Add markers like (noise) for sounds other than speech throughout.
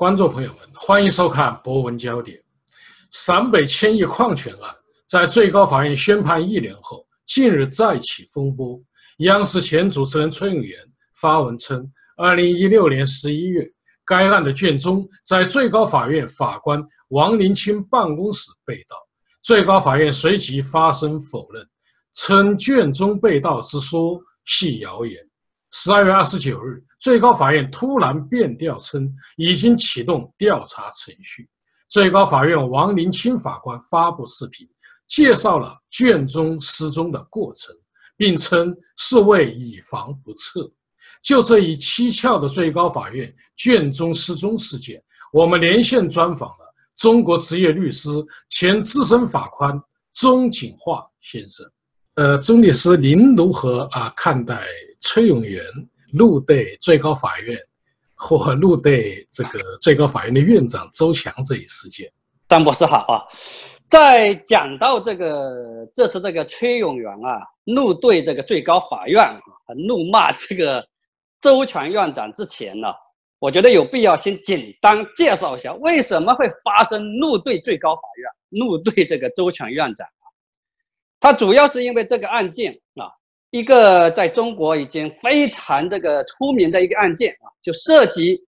观众朋友们，欢迎收看《博文焦点》。陕北千亿矿权案在最高法院宣判一年后，近日再起风波。央视前主持人崔永元发文称，二零一六年十一月，该案的卷宗在最高法院法官王林清办公室被盗，最高法院随即发声否认，称卷宗被盗之说系谣言。十二月二十九日，最高法院突然变调称已经启动调查程序。最高法院王林清法官发布视频，介绍了卷宗失踪的过程，并称是为以防不测。就这一蹊跷的最高法院卷宗失踪事件，我们连线专访了中国职业律师、前资深法官钟景化先生。呃，钟律师，您如何啊看待？崔永元怒对最高法院，或怒对这个最高法院的院长周强这一事件，张博士好啊。在讲到这个这次这个崔永元啊怒对这个最高法院啊怒骂这个周全院长之前呢，我觉得有必要先简单介绍一下为什么会发生怒对最高法院怒对这个周全院长啊。他主要是因为这个案件啊。一个在中国已经非常这个出名的一个案件啊，就涉及，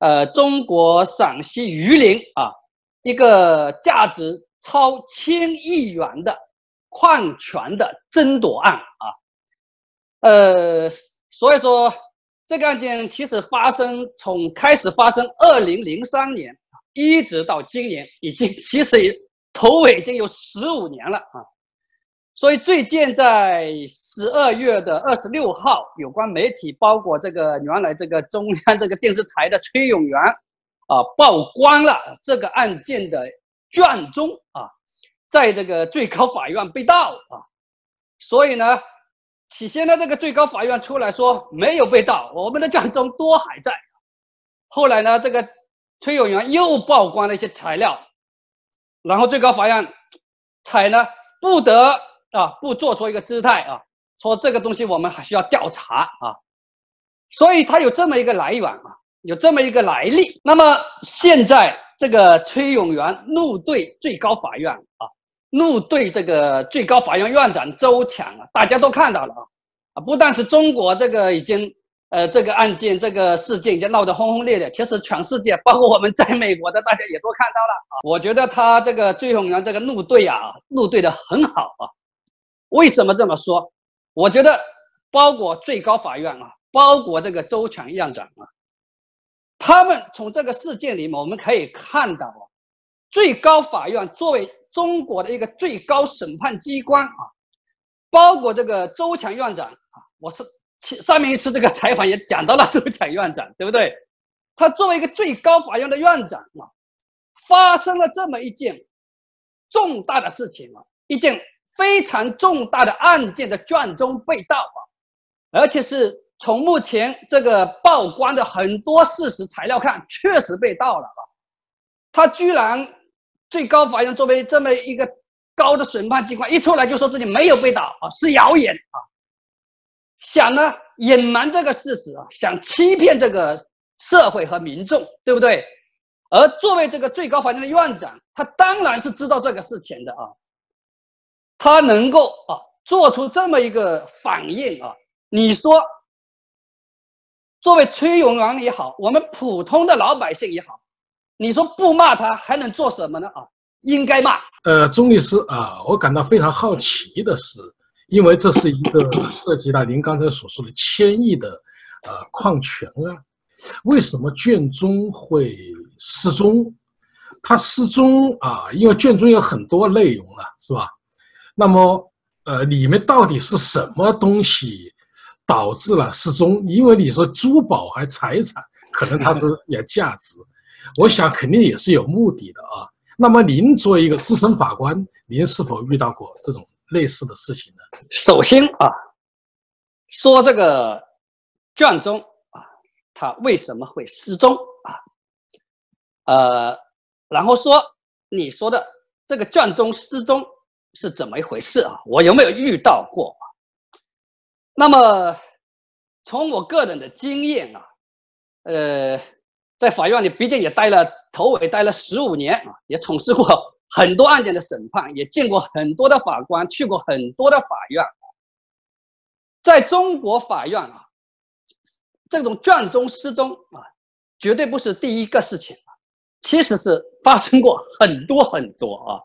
呃，中国陕西榆林啊，一个价值超千亿元的矿权的争夺案啊，呃，所以说这个案件其实发生从开始发生二零零三年一直到今年，已经其实头尾已经有十五年了啊。所以最近在十二月的二十六号，有关媒体包括这个原来这个中央这个电视台的崔永元，啊，曝光了这个案件的卷宗啊，在这个最高法院被盗啊。所以呢，起先呢这个最高法院出来说没有被盗，我们的卷宗都还在。后来呢，这个崔永元又曝光了一些材料，然后最高法院才呢不得。啊，不做出一个姿态啊，说这个东西我们还需要调查啊，所以他有这么一个来源啊，有这么一个来历。那么现在这个崔永元怒对最高法院啊，怒对这个最高法院院长周强啊，大家都看到了啊，啊，不但是中国这个已经呃这个案件这个事件已经闹得轰轰烈烈，其实全世界包括我们在美国的大家也都看到了啊。我觉得他这个崔永元这个怒对啊，怒对的很好啊。为什么这么说？我觉得，包括最高法院啊，包括这个周强院长啊，他们从这个事件里面我们可以看到啊，最高法院作为中国的一个最高审判机关啊，包括这个周强院长啊，我是上面一次这个采访也讲到了周强院长，对不对？他作为一个最高法院的院长啊，发生了这么一件重大的事情啊，一件。非常重大的案件的卷宗被盗啊，而且是从目前这个曝光的很多事实材料看，确实被盗了啊。他居然最高法院作为这么一个高的审判机关，一出来就说自己没有被盗啊，是谣言啊，想呢隐瞒这个事实啊，想欺骗这个社会和民众，对不对？而作为这个最高法院的院长，他当然是知道这个事情的啊。他能够啊做出这么一个反应啊，你说，作为崔永元也好，我们普通的老百姓也好，你说不骂他还能做什么呢啊？应该骂。呃，钟律师啊，我感到非常好奇的是，因为这是一个涉及到您刚才所说的千亿的呃矿权啊，为什么卷宗会失踪？它失踪啊，因为卷宗有很多内容了，是吧？那么，呃，里面到底是什么东西导致了失踪？因为你说珠宝还财产，可能它是有价值，我想肯定也是有目的的啊。那么您作为一个资深法官，您是否遇到过这种类似的事情呢？首先啊，说这个卷宗啊，它为什么会失踪啊？呃，然后说你说的这个卷宗失踪。是怎么一回事啊？我有没有遇到过？那么从我个人的经验啊，呃，在法院里毕竟也待了头尾待了十五年啊，也从事过很多案件的审判，也见过很多的法官，去过很多的法院。在中国法院啊，这种卷宗失踪啊，绝对不是第一个事情啊，其实是发生过很多很多啊，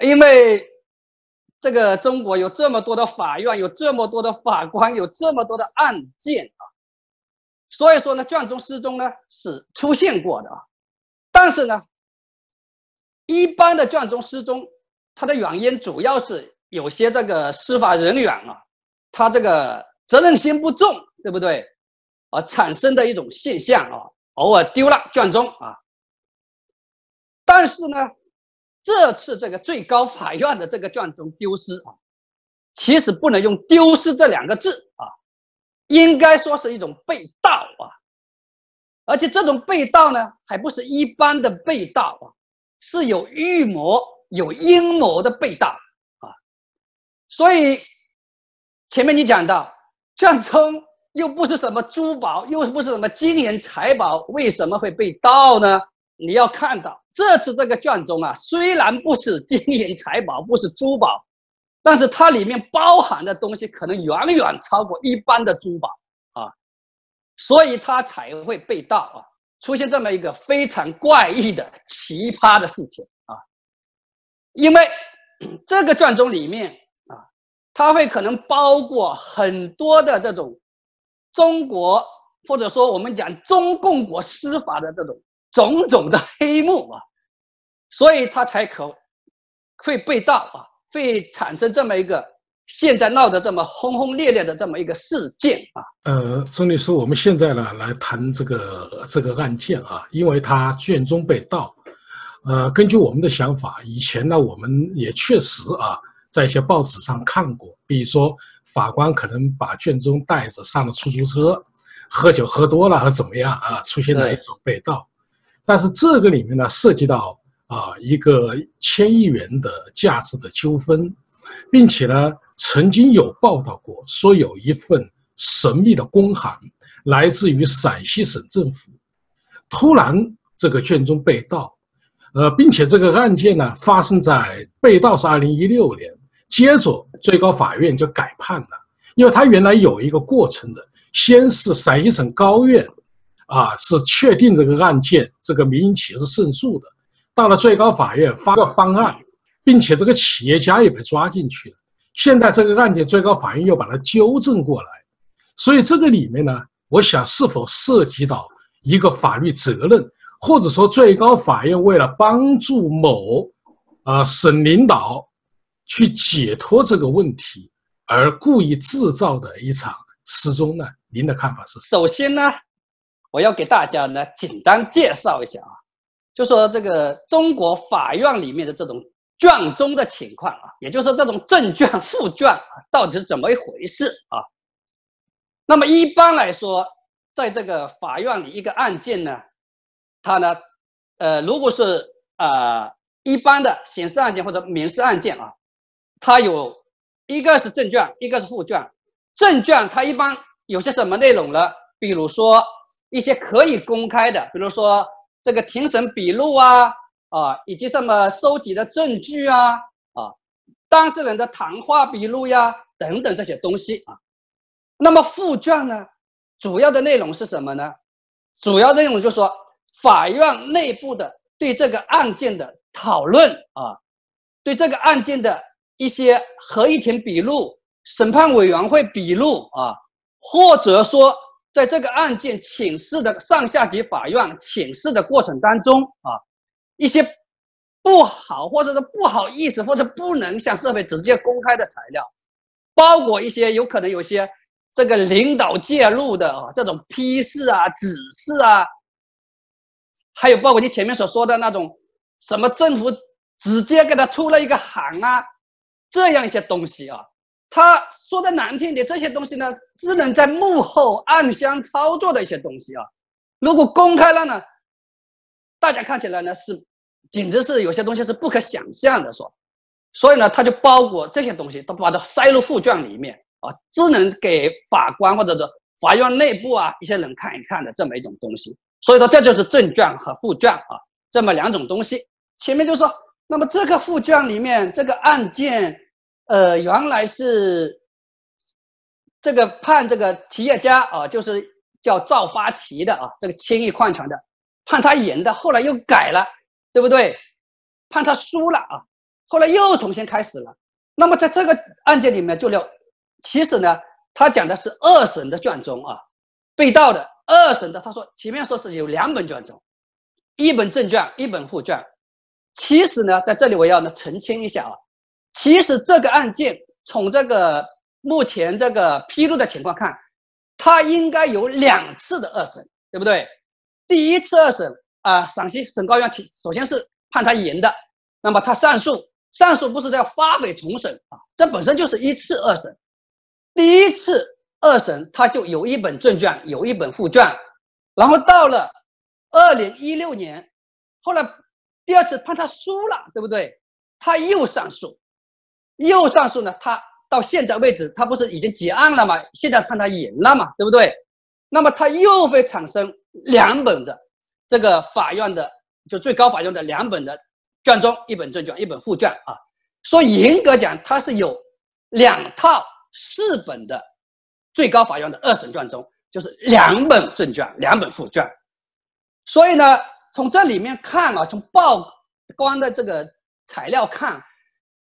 因为这个中国有这么多的法院，有这么多的法官，有这么多的案件啊，所以说呢，卷宗失踪呢是出现过的啊，但是呢，一般的卷宗失踪，它的原因主要是有些这个司法人员啊。他这个责任心不重，对不对？啊产生的一种现象啊，偶尔丢了卷宗啊。但是呢，这次这个最高法院的这个卷宗丢失啊，其实不能用“丢失”这两个字啊，应该说是一种被盗啊。而且这种被盗呢，还不是一般的被盗啊，是有预谋、有阴谋的被盗啊。所以。前面你讲到卷宗又不是什么珠宝，又不是什么金银财宝，为什么会被盗呢？你要看到这次这个卷宗啊，虽然不是金银财宝，不是珠宝，但是它里面包含的东西可能远远超过一般的珠宝啊，所以它才会被盗啊，出现这么一个非常怪异的奇葩的事情啊，因为 (clears throat) 这个卷宗里面啊。它会可能包括很多的这种中国或者说我们讲中共国司法的这种种种的黑幕啊，所以他才可会被盗啊，会产生这么一个现在闹得这么轰轰烈烈的这么一个事件啊。呃，钟律师，我们现在呢来谈这个这个案件啊，因为他卷宗被盗，呃，根据我们的想法，以前呢我们也确实啊。在一些报纸上看过，比如说法官可能把卷宗带着上了出租车，喝酒喝多了或怎么样啊，出现了一种被盗。但是这个里面呢，涉及到啊一个千亿元的价值的纠纷，并且呢，曾经有报道过说有一份神秘的公函来自于陕西省政府，突然这个卷宗被盗，呃，并且这个案件呢发生在被盗是二零一六年。接着，最高法院就改判了，因为他原来有一个过程的，先是陕西省高院，啊，是确定这个案件这个民营企业是胜诉的，到了最高法院发个方案，并且这个企业家也被抓进去了。现在这个案件最高法院又把它纠正过来，所以这个里面呢，我想是否涉及到一个法律责任，或者说最高法院为了帮助某啊省领导。去解脱这个问题而故意制造的一场失踪呢？您的看法是？首先呢，我要给大家呢简单介绍一下啊，就说这个中国法院里面的这种卷宗的情况啊，也就是说这种正卷、副卷啊，到底是怎么一回事啊？那么一般来说，在这个法院里一个案件呢，它呢，呃，如果是啊一般的刑事案件或者民事案件啊。它有一个是正卷，一个是副卷。正卷它一般有些什么内容呢？比如说一些可以公开的，比如说这个庭审笔录啊，啊，以及什么收集的证据啊，啊，当事人的谈话笔录呀，等等这些东西啊。那么附卷呢，主要的内容是什么呢？主要内容就是说法院内部的对这个案件的讨论啊，对这个案件的。一些合议庭笔录、审判委员会笔录啊，或者说在这个案件请示的上下级法院请示的过程当中啊，一些不好或者是不好意思或者不能向社会直接公开的材料，包括一些有可能有些这个领导介入的啊这种批示啊、指示啊，还有包括你前面所说的那种什么政府直接给他出了一个函啊。这样一些东西啊，他说的难听点，这些东西呢，只能在幕后暗箱操作的一些东西啊。如果公开了呢，大家看起来呢是，简直是有些东西是不可想象的说。所以呢，他就包裹这些东西，都把它塞入副卷里面啊，只能给法官或者是法院内部啊一些人看一看的这么一种东西。所以说这就是正卷和副卷啊，这么两种东西。前面就说，那么这个副卷里面这个案件，呃，原来是这个判这个企业家啊，就是叫赵发奇的啊，这个千亿矿权的，判他赢的，后来又改了，对不对？判他输了啊，后来又重新开始了。那么在这个案件里面，就要其实呢，他讲的是二审的卷宗啊，被盗的二审的，他说前面说是有两本卷宗，一本正卷，一本副卷。其实呢，在这里我要呢澄清一下啊，其实这个案件从这个目前这个披露的情况看，他应该有两次的二审，对不对？第一次二审啊，陕西省高院提首先是判他赢的，那么他上诉。上诉不是叫发回重审啊，这本身就是一次二审。第一次二审他就有一本正卷，有一本副卷，然后到了二零一六年，后来第二次判他输了，对不对？他又上诉，又上诉呢？他到现在为止，他不是已经结案了吗？现在判他赢了嘛，对不对？那么他又会产生两本的这个法院的，就最高法院的两本的。卷宗一本正卷，一本副卷啊。说严格讲，它是有两套四本的最高法院的二审卷宗，就是两本正卷，两本副卷。所以呢，从这里面看啊，从报关的这个材料看，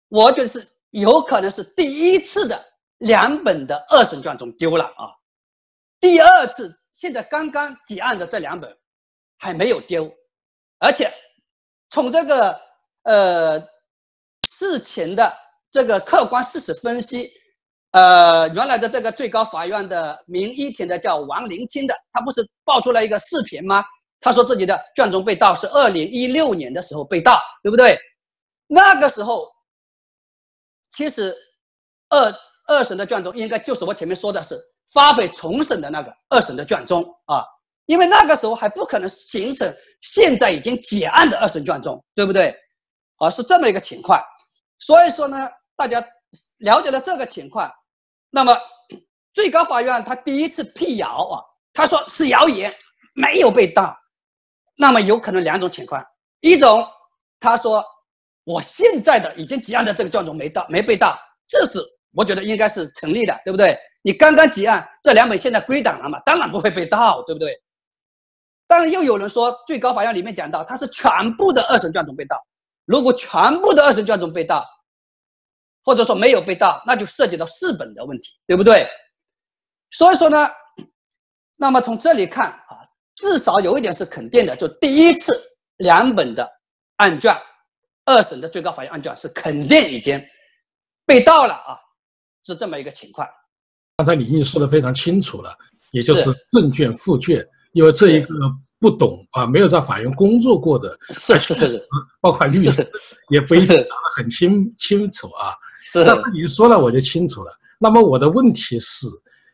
我觉得是有可能是第一次的两本的二审卷宗丢了啊。第二次现在刚刚结案的这两本还没有丢，而且。从这个呃事情的这个客观事实分析，呃，原来的这个最高法院的名一庭的叫王林清的，他不是爆出来一个视频吗？他说自己的卷宗被盗是二零一六年的时候被盗，对不对？那个时候其实二二审的卷宗应该就是我前面说的是发回重审的那个二审的卷宗啊。因为那个时候还不可能形成现在已经结案的二审卷宗，对不对？啊，是这么一个情况。所以说呢，大家了解了这个情况，那么最高法院他第一次辟谣啊，他说是谣言，没有被盗。那么有可能两种情况：一种他说我现在的已经结案的这个卷宗没盗，没被盗，这是我觉得应该是成立的，对不对？你刚刚结案，这两本现在归档了嘛，当然不会被盗，对不对？当然，又有人说，最高法院里面讲到，它是全部的二审卷宗被盗。如果全部的二审卷宗被盗，或者说没有被盗，那就涉及到四本的问题，对不对？所以说呢，那么从这里看啊，至少有一点是肯定的，就第一次两本的案卷，二审的最高法院案卷是肯定已经被盗了啊，是这么一个情况。刚才李毅说的非常清楚了，也就是正卷、副卷。因为这一个不懂啊，没有在法院工作过的，是是是，(laughs) 包括律师也不一定答得很清清楚啊。是，但是你说了我就清楚了。那么我的问题是，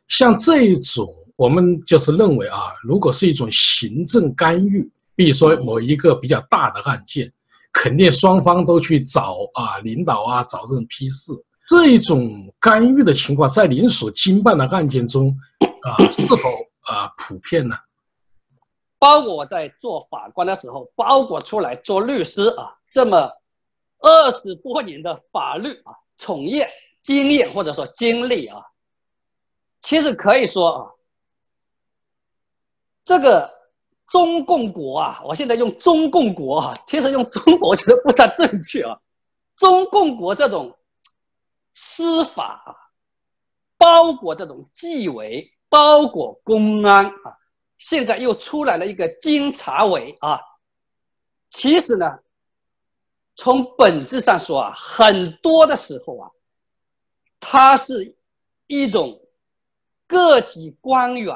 像这一种，我们就是认为啊，如果是一种行政干预，比如说某一个比较大的案件，肯定双方都去找啊领导啊找这种批示，这种干预的情况，在您所经办的案件中啊，是否啊普遍呢？包括我在做法官的时候，包括出来做律师啊，这么二十多年的法律啊从业经验或者说经历啊，其实可以说啊，这个中共国啊，我现在用中共国啊，其实用中国觉得不太正确啊，中共国这种司法啊，包括这种纪委，包括公安啊。现在又出来了一个监察委啊，其实呢，从本质上说啊，很多的时候啊，它是一种各级官员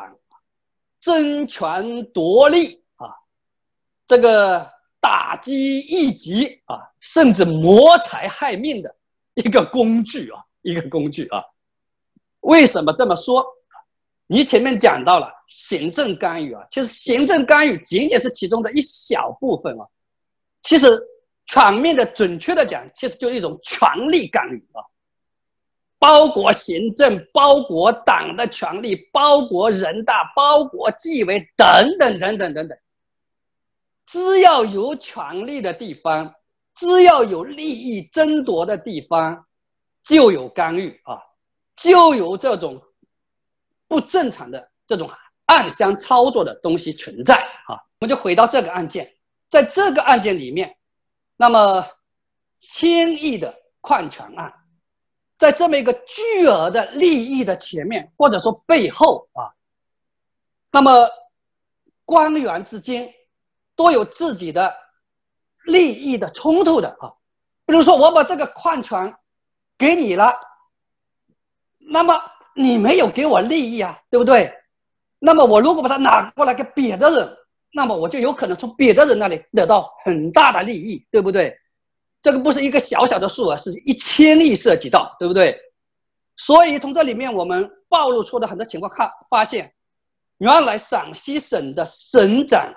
争权夺利啊，这个打击异己啊，甚至谋财害命的一个工具啊，一个工具啊。为什么这么说？你前面讲到了行政干预啊，其实行政干预仅仅是其中的一小部分啊，其实全面的、准确的讲，其实就是一种权力干预啊，包括行政、包括党的权力、包括人大、包括纪委等等等等等等，只要有权力的地方，只要有利益争夺的地方，就有干预啊，就有这种不正常的这种暗箱操作的东西存在啊。我们就回到这个案件，在这个案件里面，那么千亿的矿权案，在这么一个巨额的利益的前面，或者说背后啊，那么官员之间。都有自己的利益的冲突的啊，比如说我把这个矿权给你了，那么你没有给我利益啊，对不对？那么我如果把它拿过来给别的人，那么我就有可能从别的人那里得到很大的利益，对不对？这个不是一个小小的数额，是一千亿涉及到，对不对？所以从这里面我们暴露出的很多情况看，发现原来陕西省的省长。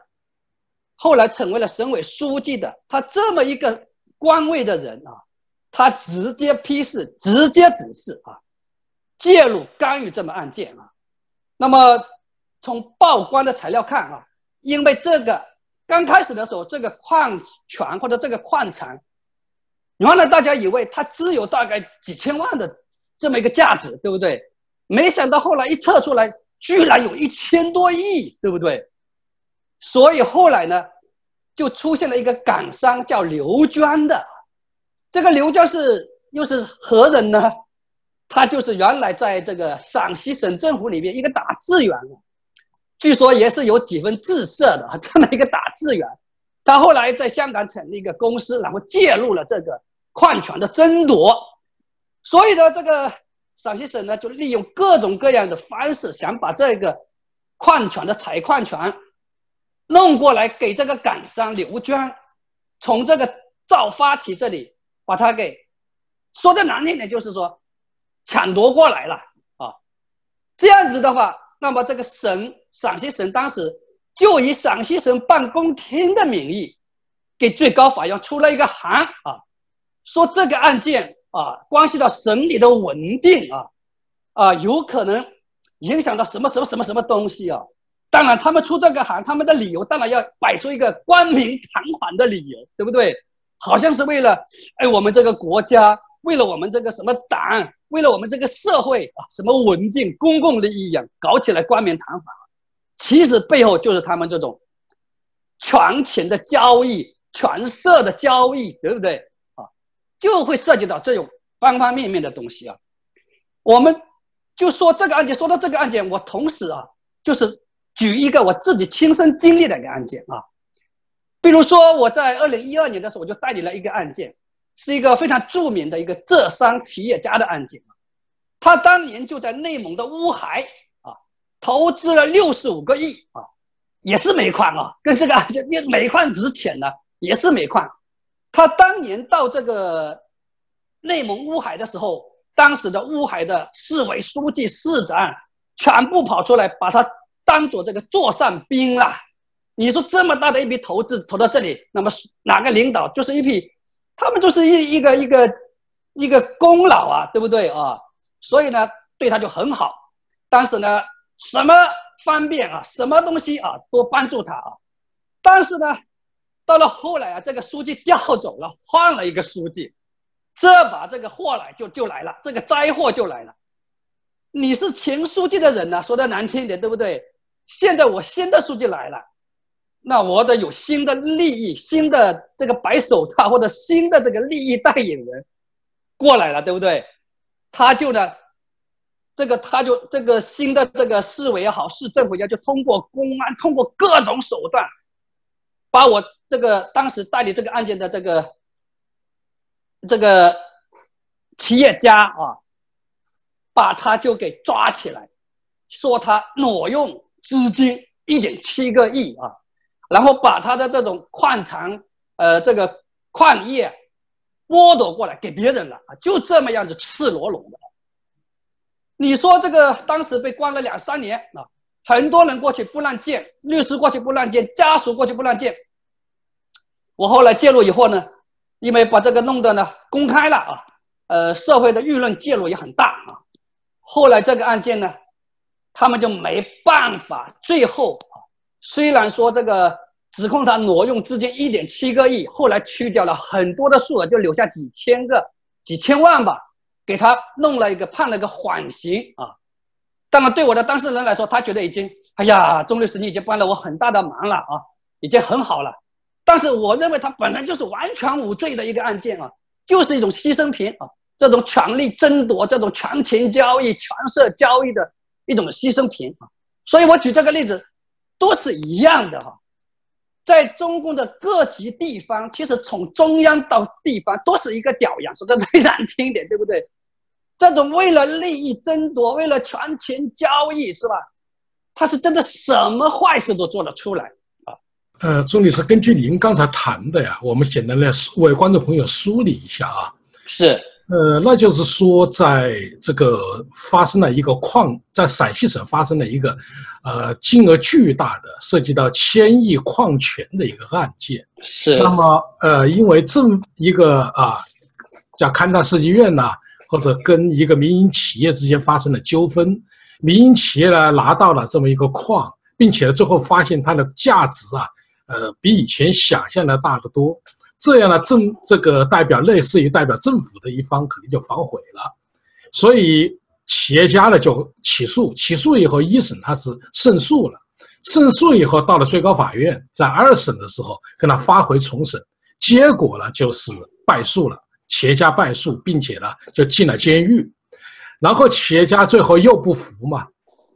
后来成为了省委书记的他这么一个官位的人啊，他直接批示、直接指示啊，介入干预这么案件啊。那么从曝光的材料看啊，因为这个刚开始的时候，这个矿权或者这个矿产，原来大家以为它只有大概几千万的这么一个价值，对不对？没想到后来一测出来，居然有一千多亿，对不对？所以后来呢，就出现了一个港商叫刘娟的，这个刘娟是又是何人呢？他就是原来在这个陕西省政府里面一个打字员，据说也是有几分姿色的 (laughs) 这么一个打字员。他后来在香港成立一个公司，然后介入了这个矿权的争夺，所以呢，这个陕西省呢就利用各种各样的方式，想把这个矿权的采矿权。弄过来给这个港商刘娟，从这个赵发起这里把他给说的难听点，就是说抢夺过来了啊。这样子的话，那么这个省陕西省当时就以陕西省办公厅的名义，给最高法院出了一个函啊，说这个案件啊关系到省里的稳定啊，啊有可能影响到什么什么什么什么东西啊。当然，他们出这个函，他们的理由当然要摆出一个冠冕堂皇的理由，对不对？好像是为了，哎，我们这个国家，为了我们这个什么党，为了我们这个社会啊，什么稳定、公共利益一样，搞起来冠冕堂皇。其实背后就是他们这种权钱的交易、权色的交易，对不对？就会涉及到这种方方面面的东西啊。我们就说这个案件，说到这个案件，我同时啊，就是。举一个我自己亲身经历的一个案件啊，比如说我在二零一二年的时候，我就代理了一个案件，是一个非常著名的一个浙商企业家的案件他当年就在内蒙的乌海啊，投资了六十五个亿啊，也是煤矿啊，跟这个案件，因为煤矿值钱呢，也是煤矿。他当年到这个内蒙乌海的时候，当时的乌海的市委书记、市长全部跑出来把他。当做这个座上宾了！你说这么大的一笔投资投到这里，那么哪个领导就是一批，他们就是一一个一个一个功劳啊，对不对啊？所以呢，对他就很好。当时呢，什么方便啊，什么东西啊，都帮助他啊。但是呢，到了后来啊，这个书记调走了，换了一个书记，这把这个祸来就就来了，这个灾祸就来了。你是前书记的人呢，说的难听一点，对不对？现在我新的书记来了，那我得有新的利益、新的这个白手套或者新的这个利益代言人过来了，对不对？他就呢，这个他就这个新的这个市委也好，市政府也好，就通过公安，通过各种手段，把我这个当时代理这个案件的这个这个企业家啊，把他就给抓起来，说他挪用。资金一点七个亿啊，然后把他的这种矿产，呃，这个矿业剥夺过来给别人了啊，就这么样子赤裸裸的。你说这个当时被关了两三年啊，很多人过去不让见，律师过去不让见，家属过去不让见。我后来介入以后呢，因为把这个弄得呢公开了啊，呃，社会的舆论介入也很大啊。后来这个案件呢。他们就没办法，最后，虽然说这个指控他挪用资金一点七个亿，后来去掉了很多的数额，就留下几千个、几千万吧，给他弄了一个判了个缓刑啊。当然，对我的当事人来说，他觉得已经，哎呀，钟律师你已经帮了我很大的忙了啊，已经很好了。但是我认为他本来就是完全无罪的一个案件啊，就是一种牺牲品啊，这种权力争夺、这种权钱交易、权色交易的一种牺牲品啊。所以我举这个例子，都是一样的哈。在中共的各级地方，其实从中央到地方都是一个屌样，说的最难听一点，对不对？这种为了利益争夺、为了权钱交易，是吧？他是真的什么坏事都做得出来！呃，钟女士，根据您刚才谈的呀，我们简单来为观众朋友梳理一下啊。是。呃，那就是说，在这个发生了一个矿，在陕西省发生了一个，呃，金额巨大的涉及到千亿矿权的一个案件。是。那么，呃，因为政一个啊，叫勘探设计院呐，或者跟一个民营企业之间发生了纠纷，民营企业呢拿到了这么一个矿，并且最后发现它的价值啊，呃，比以前想象的大得多。这样呢，政这个代表类似于代表政府的一方可能就反悔了，所以企业家呢就起诉，起诉以后一审他是胜诉了，胜诉以后到了最高法院，在二审的时候跟他发回重审，结果呢就是败诉了，企业家败诉，并且呢就进了监狱，然后企业家最后又不服嘛，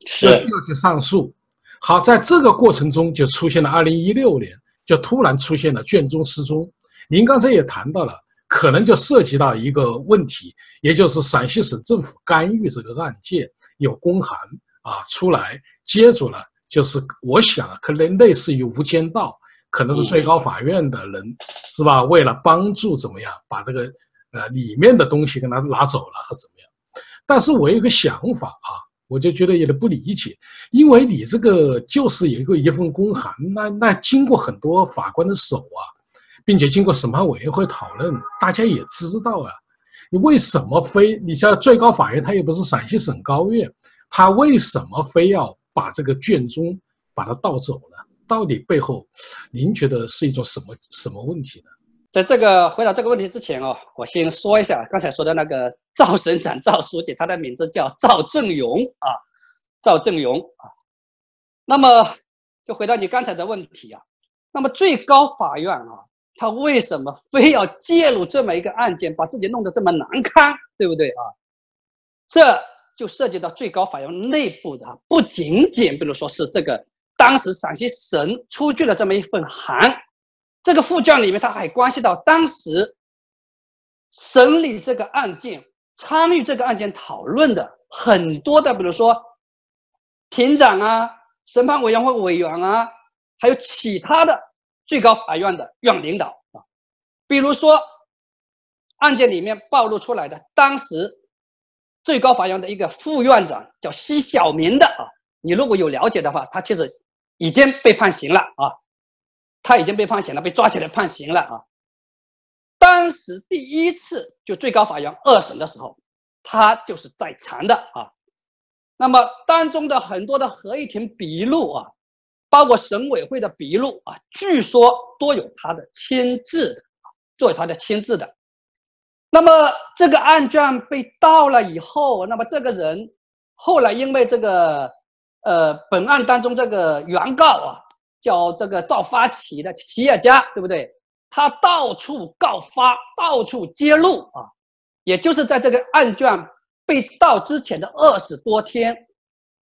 是又去上诉，好，在这个过程中就出现了二零一六年就突然出现了卷宗失踪。您刚才也谈到了，可能就涉及到一个问题，也就是陕西省政府干预这个案件，有公函啊出来接住了，就是我想可能类似于无间道，可能是最高法院的人是吧？为了帮助怎么样把这个呃里面的东西给他拿走了和怎么样？但是我有个想法啊，我就觉得有点不理解，因为你这个就是有一个一份公函，那那经过很多法官的手啊。并且经过审判委员会讨论，大家也知道啊，你为什么非你像最高法院，它又不是陕西省高院，他为什么非要把这个卷宗把它盗走呢？到底背后，您觉得是一种什么什么问题呢？在这个回答这个问题之前哦，我先说一下刚才说的那个赵省长赵书记，他的名字叫赵正荣啊，赵正荣啊。那么就回到你刚才的问题啊，那么最高法院啊。他为什么非要介入这么一个案件，把自己弄得这么难堪，对不对啊？这就涉及到最高法院内部的，不仅仅比如说是这个当时陕西省出具了这么一份函，这个附卷里面，它还关系到当时审理这个案件、参与这个案件讨论的很多的，比如说庭长啊、审判委员会委员啊，还有其他的。最高法院的院领导啊，比如说案件里面暴露出来的，当时最高法院的一个副院长叫奚晓明的啊，你如果有了解的话，他其实已经被判刑了啊，他已经被判刑了，被抓起来判刑了啊。当时第一次就最高法院二审的时候，他就是在场的啊。那么当中的很多的合议庭笔录啊。包括省委会的笔录啊，据说都有他的签字的啊，都有他的签字的。那么这个案卷被盗了以后，那么这个人后来因为这个呃本案当中这个原告啊，叫这个赵发起的企业家，对不对？他到处告发，到处揭露啊，也就是在这个案卷被盗之前的二十多天，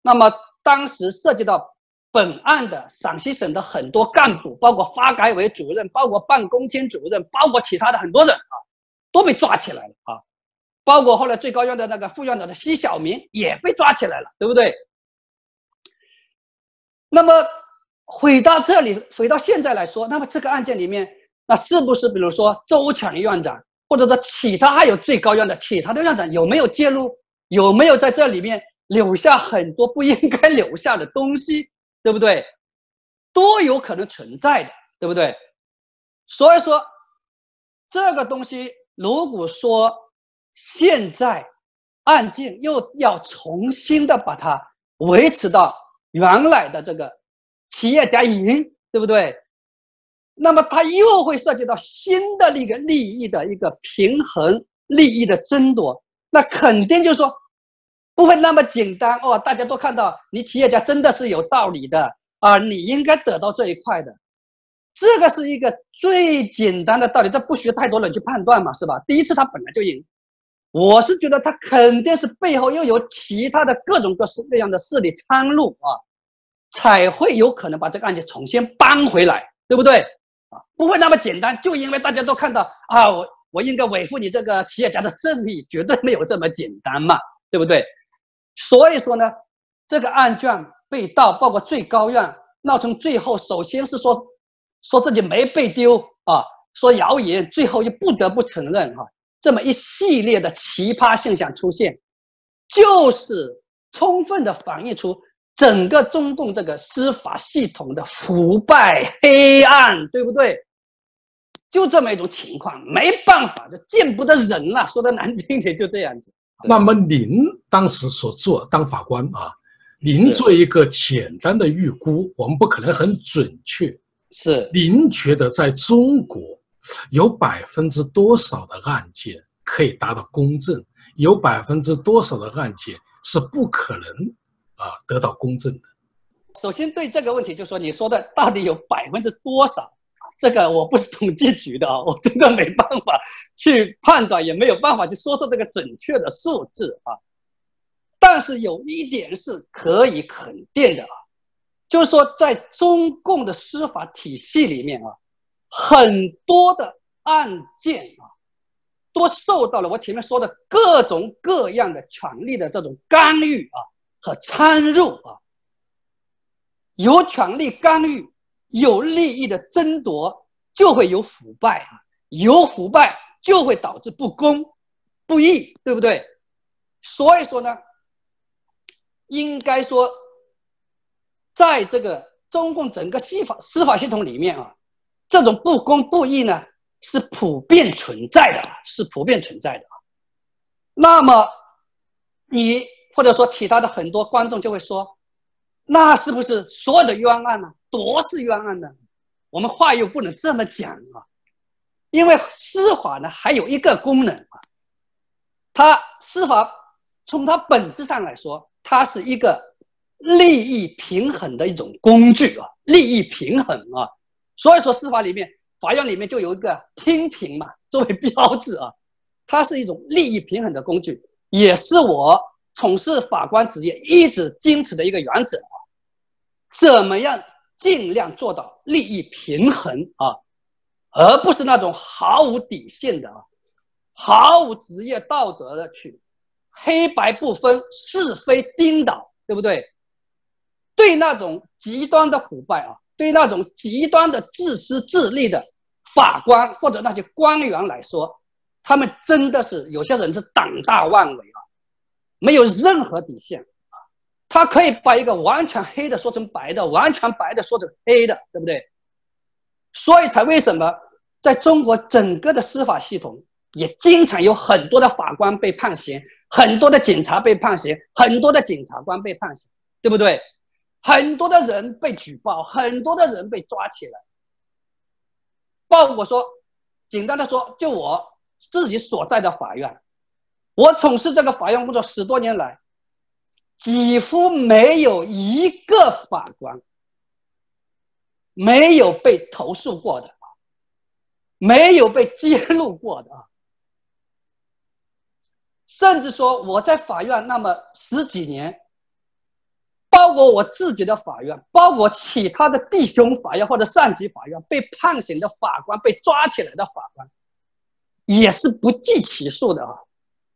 那么当时涉及到。本案的陕西省的很多干部，包括发改委主任，包括办公厅主任，包括其他的很多人啊，都被抓起来了啊。包括后来最高院的那个副院长的奚晓明也被抓起来了，对不对？那么回到这里，回到现在来说，那么这个案件里面，那是不是比如说周全院长，或者说其他还有最高院的其他的院长有没有介入？有没有在这里面留下很多不应该留下的东西？对不对？都有可能存在的，对不对？所以说，这个东西如果说现在案件又要重新的把它维持到原来的这个企业家赢，对不对？那么它又会涉及到新的那个利益的一个平衡、利益的争夺，那肯定就是说不会那么简单哦。大家都看到你企业家真的是有道理的啊，你应该得到这一块的，这个是一个最简单的道理，这不需要太多人去判断嘛，是吧？第一次他本来就赢，我是觉得他肯定是背后又有其他的各种各式各样的势力参入啊，才会有可能把这个案件重新搬回来，对不对？啊，不会那么简单，就因为大家都看到啊，我我应该维护你这个企业家的正义，绝对没有这么简单嘛，对不对？所以说呢，这个案卷被盗，包括最高院闹成最后，首先是说说自己没被丢啊，说谣言，最后又不得不承认哈，这么一系列的奇葩现象出现，就是充分的反映出。整个中共这个司法系统的腐败黑暗，对不对？就这么一种情况，没办法，就见不得人了。说的难听点，就这样子。那么您当时所做当法官啊，您做一个简单的预估，我们不可能很准确。是。您觉得在中国有百分之多少的案件可以达到公正？有百分之多少的案件是不可能？啊，得到公正的。首先对这个问题，就是说你说的到底有百分之多少？这个我不是统计局的啊，我真的没办法去判断，也没有办法去说出这个准确的数字啊。但是有一点是可以肯定的啊，就是说在中共的司法体系里面啊，很多的案件啊，都受到了我前面说的各种各样的权力的这种干预啊。和参入啊，有权力干预，有利益的争夺，就会有腐败啊，有腐败就会导致不公、不义，对不对？所以说呢，应该说，在这个中共整个司法司法系统里面啊，这种不公不义呢是普遍存在的，是普遍存在的。那么你。或者说，其他的很多观众就会说：“那是不是所有的冤案呢，都是冤案呢？”我们话又不能这么讲啊，因为司法呢还有一个功能啊，它司法从它本质上来说，它是一个利益平衡的一种工具啊，利益平衡啊。所以说，司法里面，法院里面就有一个听评嘛，作为标志啊，它是一种利益平衡的工具，也是我。从事法官职业一直坚持的一个原则啊，怎么样尽量做到利益平衡啊，而不是那种毫无底线的啊，毫无职业道德的去黑白不分、是非颠倒，对不对？对那种极端的腐败啊，对那种极端的自私自利的法官或者那些官员来说，他们真的是有些人是胆大妄为。没有任何底线啊！他可以把一个完全黑的说成白的，完全白的说成黑的，对不对？所以才为什么在中国整个的司法系统也经常有很多的法官被判刑，很多的警察被判刑，很多的检察官被判刑，对不对？很多的人被举报，很多的人被抓起来。包括说，简单的说，就我自己所在的法院。我从事这个法院工作十多年来，几乎没有一个法官没有被投诉过的，没有被揭露过的啊。甚至说我在法院那么十几年，包括我自己的法院，包括其他的弟兄法院或者上级法院被判刑的法官、被抓起来的法官，也是不计其数的啊。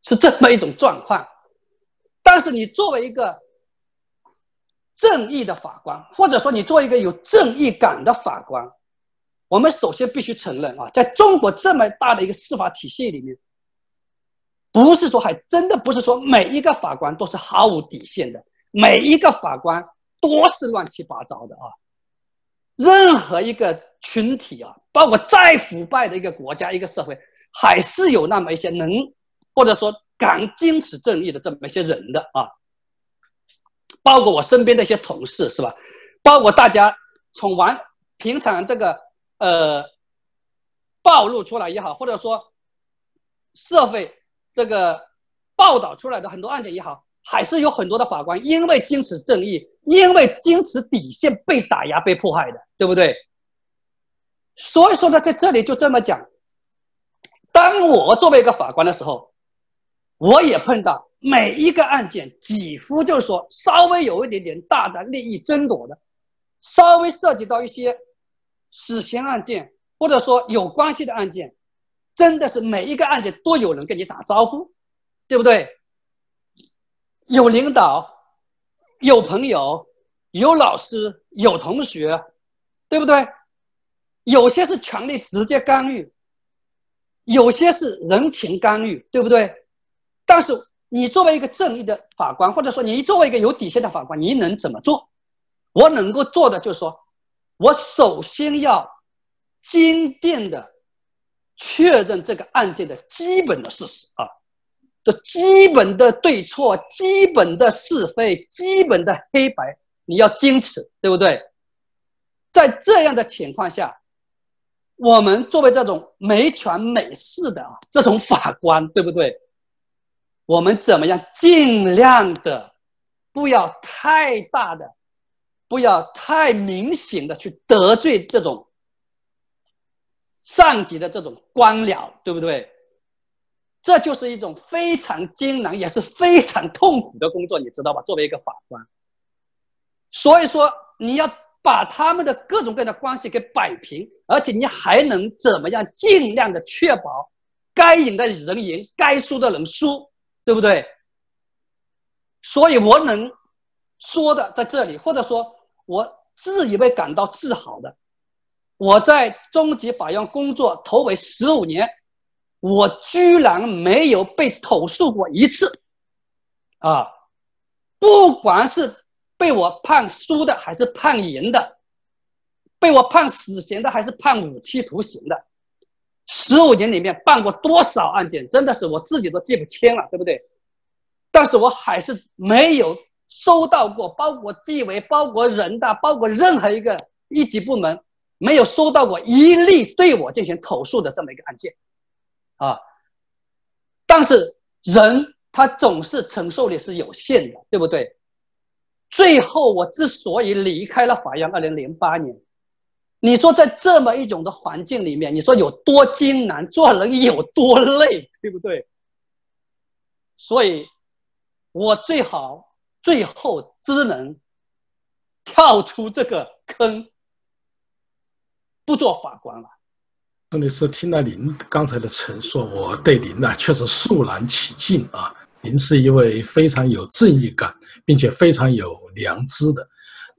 是这么一种状况，但是你作为一个正义的法官，或者说你作为一个有正义感的法官，我们首先必须承认啊，在中国这么大的一个司法体系里面，不是说还真的不是说每一个法官都是毫无底线的，每一个法官都是乱七八糟的啊。任何一个群体啊，包括再腐败的一个国家、一个社会，还是有那么一些能。或者说敢坚持正义的这么一些人的啊，包括我身边的一些同事是吧？包括大家从完平常这个呃暴露出来也好，或者说社会这个报道出来的很多案件也好，还是有很多的法官因为坚持正义，因为坚持底线被打压、被迫害的，对不对？所以说呢，在这里就这么讲，当我作为一个法官的时候，我也碰到每一个案件，几乎就是说稍微有一点点大的利益争夺的，稍微涉及到一些死刑案件，或者说有关系的案件，真的是每一个案件都有人跟你打招呼，对不对？有领导，有朋友，有老师，有同学，对不对？有些是权力直接干预，有些是人情干预，对不对？但是你作为一个正义的法官，或者说你作为一个有底线的法官，你能怎么做？我能够做的就是说，我首先要坚定的确认这个案件的基本的事实啊，这基本的对错、基本的是非、基本的黑白，你要坚持，对不对？在这样的情况下。我们作为这种没权没势的啊，这种法官，对不对？我们怎么样尽量的，不要太大的，不要太明显的去得罪这种上级的这种官僚，对不对？这就是一种非常艰难，也是非常痛苦的工作，你知道吧？作为一个法官，所以说你要。把他们的各种各样的关系给摆平，而且你还能怎么样？尽量的确保该赢的人赢，该输的人输，对不对？所以我能说的在这里，或者说我自以为感到自豪的，我在中级法院工作头尾十五年，我居然没有被投诉过一次，啊，不管是。被我判输的还是判赢的？被我判死刑的还是判无期徒刑的？十五年里面办过多少案件？真的是我自己都记不清了，对不对？但是我还是没有收到过，包括纪委、包括人大、包括任何一个一级部门，没有收到过一例对我进行投诉的这么一个案件，啊！但是人他总是承受力是有限的，对不对？最后，我之所以离开了法院，二零零八年，你说在这么一种的环境里面，你说有多艰难，做人有多累，对不对？所以，我最好最后只能跳出这个坑，不做法官了。真的是听了您刚才的陈述，我对您呢确实肃然起敬啊。您是一位非常有正义感，并且非常有良知的。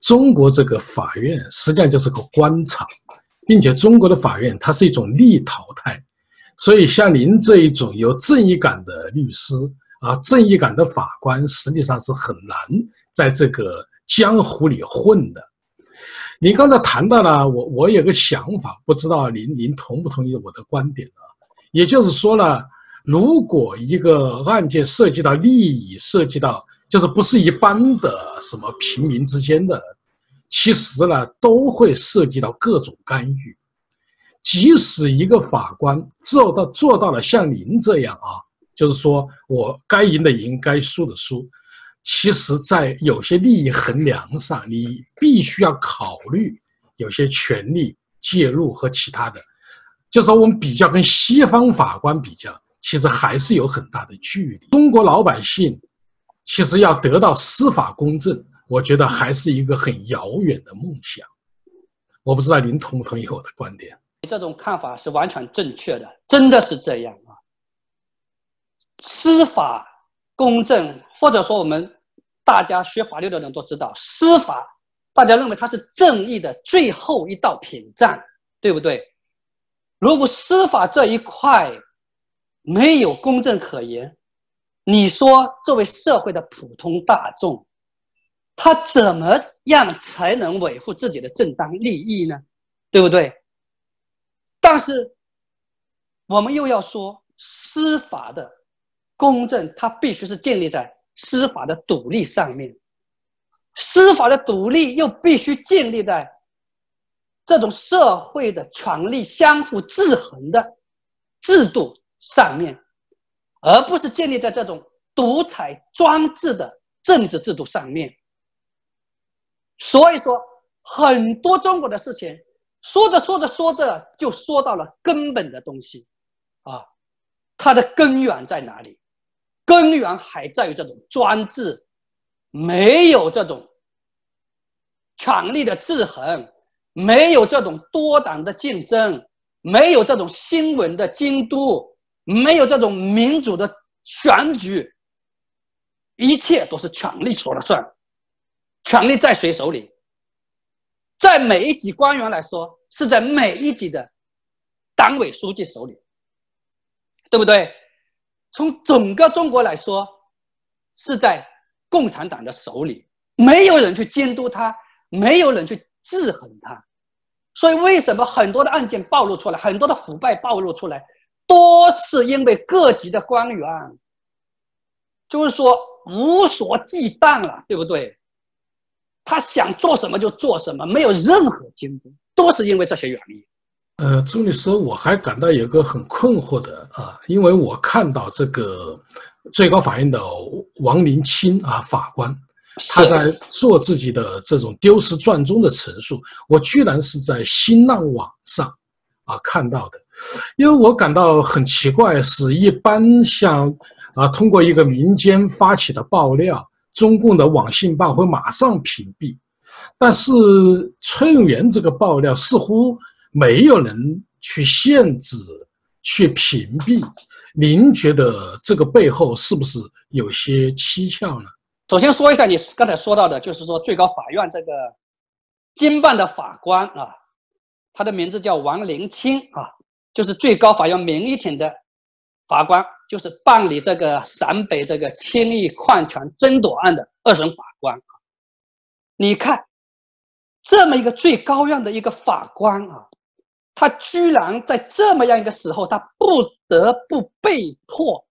中国这个法院实际上就是个官场，并且中国的法院它是一种逆淘汰，所以像您这一种有正义感的律师啊，正义感的法官，实际上是很难在这个江湖里混的。您刚才谈到了我，我有个想法，不知道您您同不同意我的观点啊？也就是说呢。如果一个案件涉及到利益，涉及到就是不是一般的什么平民之间的，其实呢都会涉及到各种干预。即使一个法官做到做到了像您这样啊，就是说我该赢的赢，该输的输，其实在有些利益衡量上，你必须要考虑有些权力介入和其他的。就是说我们比较跟西方法官比较。其实还是有很大的距离。中国老百姓其实要得到司法公正，我觉得还是一个很遥远的梦想。我不知道您同不同意我的观点？这种看法是完全正确的，真的是这样啊。司法公正，或者说我们大家学法律的人都知道，司法大家认为它是正义的最后一道屏障，对不对？如果司法这一块，没有公正可言，你说作为社会的普通大众，他怎么样才能维护自己的正当利益呢？对不对？但是我们又要说，司法的公正，它必须是建立在司法的独立上面，司法的独立又必须建立在这种社会的权力相互制衡的制度上面，而不是建立在这种独裁专制的政治制度上面。所以说，很多中国的事情，说着说着说着，就说到了根本的东西，啊，它的根源在哪里？根源还在于这种专制，没有这种权力的制衡，没有这种多党的竞争，没有这种新闻的监督，没有这种民主的选举，一切都是权力说了算。权力在谁手里？在每一级官员来说，是在每一级的党委书记手里，对不对？从整个中国来说，是在共产党的手里，没有人去监督他，没有人去制衡他。所以，为什么很多的案件暴露出来，很多的腐败暴露出来，都是因为各级的官员，就是说无所忌惮了，对不对？他想做什么就做什么，没有任何监督，都是因为这些原因。呃，朱律师，我还感到有个很困惑的啊，因为我看到这个最高法院的王林清啊法官，他在做自己的这种丢失传中的陈述，我居然是在新浪网上啊看到的，因为我感到很奇怪，是一般像啊通过一个民间发起的爆料。中共的网信办会马上屏蔽，但是崔永元这个爆料似乎没有人去限制、去屏蔽。您觉得这个背后是不是有些蹊跷呢？首先说一下，你刚才说到的，就是说最高法院这个经办的法官啊，他的名字叫王林清啊，就是最高法院民意庭的法官。就是办理这个陕北这个千亿矿权争夺案的二审法官啊，你看，这么一个最高院的一个法官啊，他居然在这么样一个时候，他不得不被迫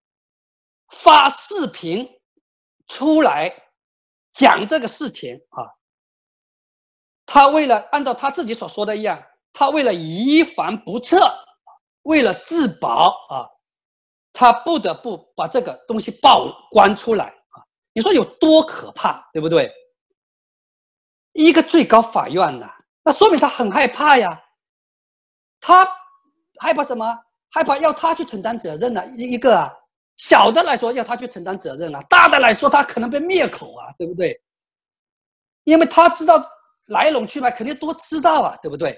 发视频出来讲这个事情啊。他为了按照他自己所说的一样，他为了以防不测，为了自保啊。他不得不把这个东西曝光出来啊！你说有多可怕，对不对？一个最高法院呐，那说明他很害怕呀。他害怕什么？害怕要他去承担责任呢？一一个啊，小的来说要他去承担责任啊，大的来说他可能被灭口啊，对不对？因为他知道来龙去脉，肯定都知道啊，对不对？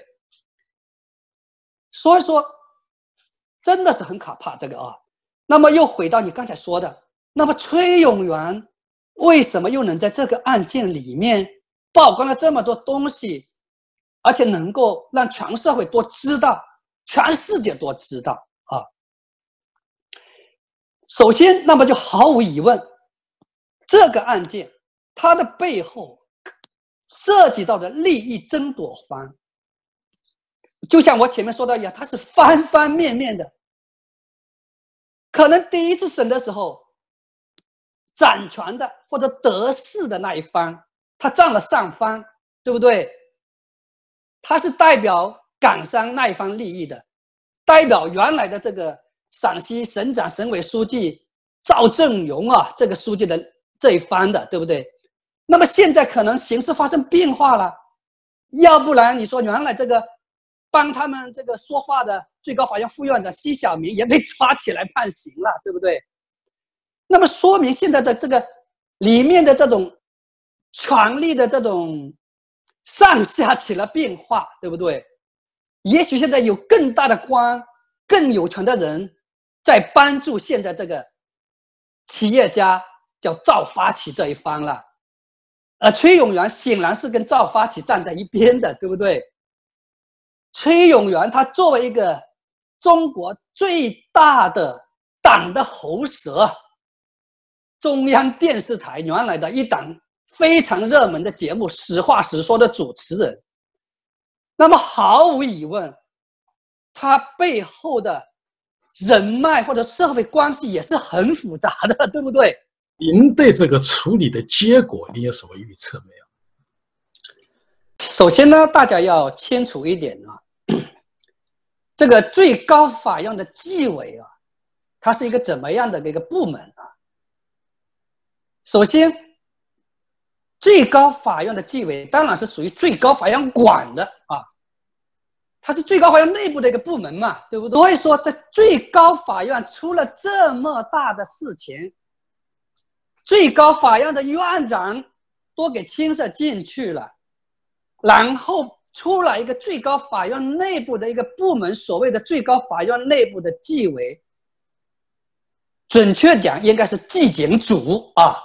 所以说，真的是很可怕这个啊。那么又回到你刚才说的，那么崔永元为什么又能在这个案件里面曝光了这么多东西，而且能够让全社会都知道，全世界都知道啊？首先，那么就毫无疑问，这个案件它的背后涉及到的利益争夺方，就像我前面说的一样，它是方方面面的。可能第一次审的时候，掌权的或者得势的那一方，他占了上风，对不对？他是代表港商那一方利益的，代表原来的这个陕西省长、省委书记赵正荣啊，这个书记的这一方的，对不对？那么现在可能形势发生变化了，要不然你说原来这个。帮他们这个说话的最高法院副院长奚晓明也被抓起来判刑了，对不对？那么说明现在的这个里面的这种权力的这种上下起了变化，对不对？也许现在有更大的官、更有权的人在帮助现在这个企业家叫赵发起这一方了，而崔永元显然是跟赵发起站在一边的，对不对？崔永元，他作为一个中国最大的党的喉舌，中央电视台原来的一档非常热门的节目《实话实说》的主持人，那么毫无疑问，他背后的人脉或者社会关系也是很复杂的，对不对？您对这个处理的结果，你有什么预测没有？首先呢，大家要清楚一点啊，这个最高法院的纪委啊，它是一个怎么样的一个部门啊？首先，最高法院的纪委当然是属于最高法院管的啊，它是最高法院内部的一个部门嘛，对不对？所以说，在最高法院出了这么大的事情，最高法院的院长都给牵涉进去了。然后出来一个最高法院内部的一个部门，所谓的最高法院内部的纪委，准确讲应该是纪检组啊，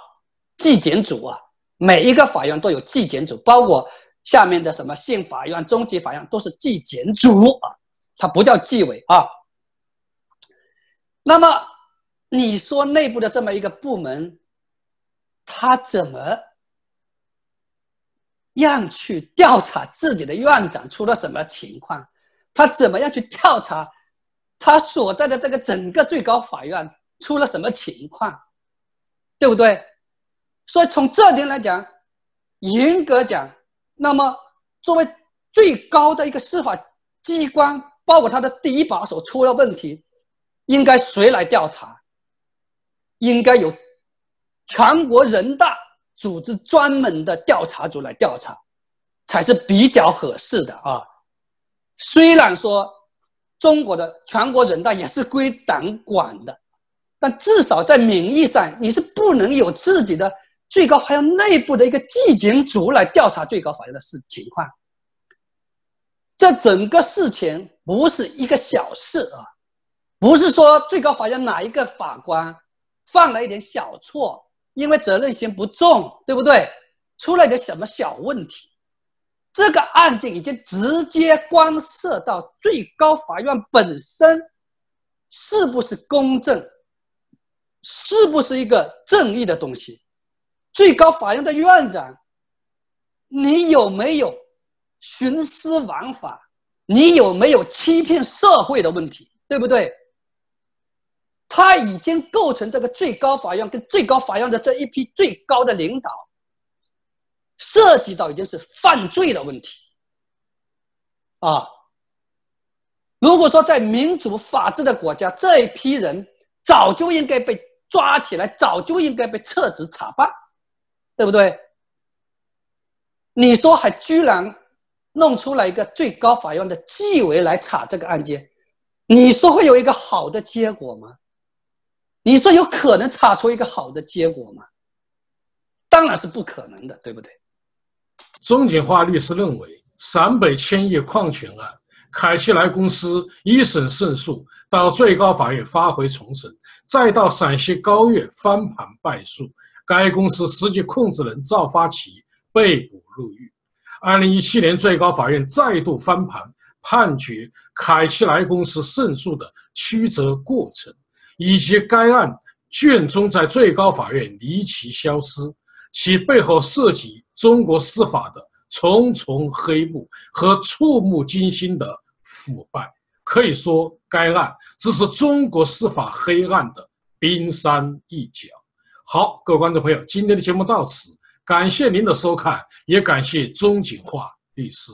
纪检组啊，每一个法院都有纪检组，包括下面的什么县法院、中级法院都是纪检组啊，它不叫纪委啊。那么你说内部的这么一个部门，他怎么？样去调查自己的院长出了什么情况，他怎么样去调查他所在的这个整个最高法院出了什么情况，对不对？所以从这点来讲，严格讲，那么作为最高的一个司法机关，包括他的第一把手出了问题，应该谁来调查？应该有全国人大。组织专门的调查组来调查，才是比较合适的啊。虽然说中国的全国人大也是归党管的，但至少在名义上你是不能有自己的最高法院内部的一个纪检组来调查最高法院的事情况。这整个事情不是一个小事啊，不是说最高法院哪一个法官犯了一点小错。因为责任心不重，对不对？出了点什么小问题，这个案件已经直接关涉到最高法院本身是不是公正，是不是一个正义的东西？最高法院的院长，你有没有徇私枉法？你有没有欺骗社会的问题？对不对？他已经构成这个最高法院跟最高法院的这一批最高的领导，涉及到已经是犯罪的问题，啊！如果说在民主法治的国家，这一批人早就应该被抓起来，早就应该被撤职查办，对不对？你说还居然弄出来一个最高法院的纪委来查这个案件，你说会有一个好的结果吗？你说有可能查出一个好的结果吗？当然是不可能的，对不对？钟景华律师认为，陕北千亿矿权案，凯奇莱公司一审胜诉，到最高法院发回重审，再到陕西高院翻盘败诉，该公司实际控制人赵发奇被捕入狱。二零一七年，最高法院再度翻盘，判决凯奇莱公司胜诉的曲折过程。以及该案卷宗在最高法院离奇消失，其背后涉及中国司法的重重黑幕和触目惊心的腐败，可以说该案只是中国司法黑暗的冰山一角。好，各位观众朋友，今天的节目到此，感谢您的收看，也感谢钟景化律师。